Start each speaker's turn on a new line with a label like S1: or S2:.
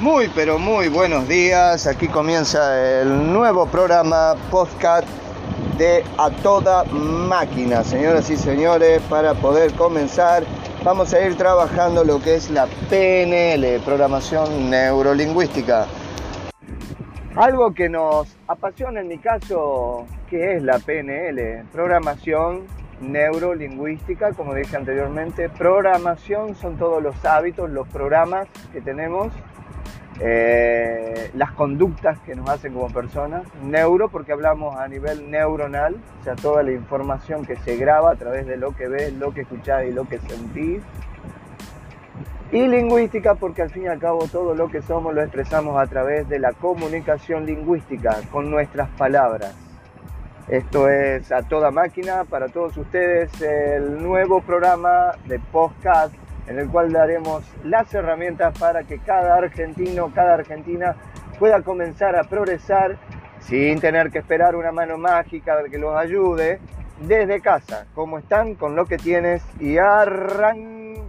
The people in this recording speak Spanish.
S1: Muy, pero muy buenos días. Aquí comienza el nuevo programa podcast de A Toda Máquina. Señoras y señores, para poder comenzar, vamos a ir trabajando lo que es la PNL, Programación Neurolingüística. Algo que nos apasiona en mi caso, que es la PNL, Programación Neurolingüística, como dije anteriormente. Programación son todos los hábitos, los programas que tenemos eh, las conductas que nos hacen como personas, neuro porque hablamos a nivel neuronal, o sea, toda la información que se graba a través de lo que ves, lo que escuchás y lo que sentís. Y lingüística porque al fin y al cabo todo lo que somos lo expresamos a través de la comunicación lingüística, con nuestras palabras. Esto es a toda máquina para todos ustedes el nuevo programa de podcast en el cual daremos las herramientas para que cada argentino, cada argentina pueda comenzar a progresar sin tener que esperar una mano mágica que los ayude desde casa, como están, con lo que tienes y arrancamos.